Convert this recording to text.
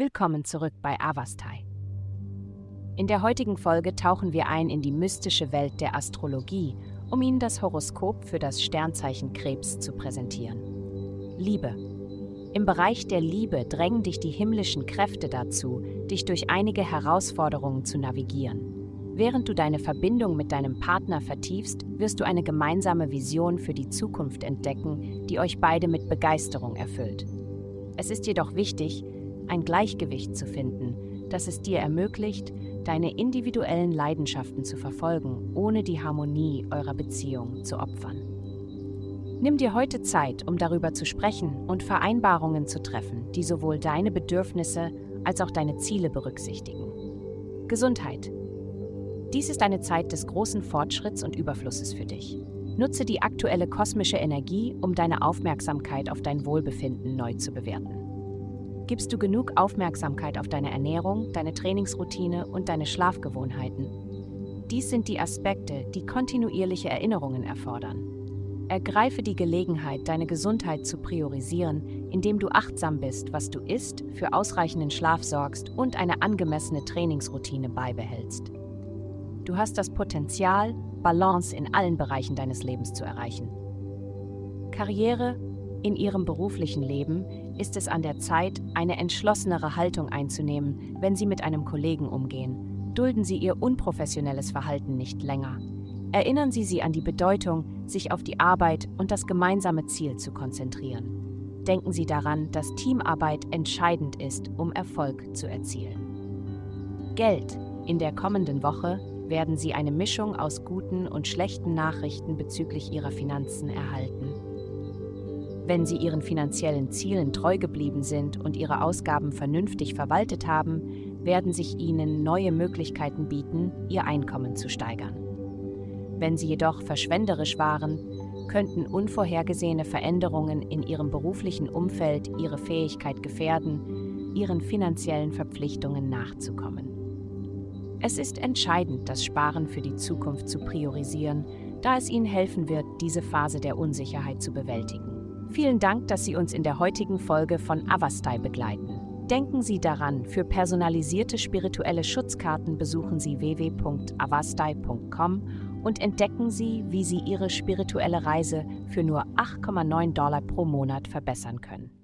Willkommen zurück bei Avastai. In der heutigen Folge tauchen wir ein in die mystische Welt der Astrologie, um Ihnen das Horoskop für das Sternzeichen Krebs zu präsentieren. Liebe. Im Bereich der Liebe drängen dich die himmlischen Kräfte dazu, dich durch einige Herausforderungen zu navigieren. Während du deine Verbindung mit deinem Partner vertiefst, wirst du eine gemeinsame Vision für die Zukunft entdecken, die euch beide mit Begeisterung erfüllt. Es ist jedoch wichtig, ein Gleichgewicht zu finden, das es dir ermöglicht, deine individuellen Leidenschaften zu verfolgen, ohne die Harmonie eurer Beziehung zu opfern. Nimm dir heute Zeit, um darüber zu sprechen und Vereinbarungen zu treffen, die sowohl deine Bedürfnisse als auch deine Ziele berücksichtigen. Gesundheit. Dies ist eine Zeit des großen Fortschritts und Überflusses für dich. Nutze die aktuelle kosmische Energie, um deine Aufmerksamkeit auf dein Wohlbefinden neu zu bewerten. Gibst du genug Aufmerksamkeit auf deine Ernährung, deine Trainingsroutine und deine Schlafgewohnheiten? Dies sind die Aspekte, die kontinuierliche Erinnerungen erfordern. Ergreife die Gelegenheit, deine Gesundheit zu priorisieren, indem du achtsam bist, was du isst, für ausreichenden Schlaf sorgst und eine angemessene Trainingsroutine beibehältst. Du hast das Potenzial, Balance in allen Bereichen deines Lebens zu erreichen. Karriere in ihrem beruflichen Leben ist es an der Zeit, eine entschlossenere Haltung einzunehmen, wenn Sie mit einem Kollegen umgehen. Dulden Sie Ihr unprofessionelles Verhalten nicht länger. Erinnern Sie sie an die Bedeutung, sich auf die Arbeit und das gemeinsame Ziel zu konzentrieren. Denken Sie daran, dass Teamarbeit entscheidend ist, um Erfolg zu erzielen. Geld. In der kommenden Woche werden Sie eine Mischung aus guten und schlechten Nachrichten bezüglich Ihrer Finanzen erhalten. Wenn Sie Ihren finanziellen Zielen treu geblieben sind und Ihre Ausgaben vernünftig verwaltet haben, werden sich Ihnen neue Möglichkeiten bieten, Ihr Einkommen zu steigern. Wenn Sie jedoch verschwenderisch waren, könnten unvorhergesehene Veränderungen in Ihrem beruflichen Umfeld Ihre Fähigkeit gefährden, Ihren finanziellen Verpflichtungen nachzukommen. Es ist entscheidend, das Sparen für die Zukunft zu priorisieren, da es Ihnen helfen wird, diese Phase der Unsicherheit zu bewältigen. Vielen Dank, dass Sie uns in der heutigen Folge von Avastai begleiten. Denken Sie daran, für personalisierte spirituelle Schutzkarten besuchen Sie www.avastai.com und entdecken Sie, wie Sie Ihre spirituelle Reise für nur 8,9 Dollar pro Monat verbessern können.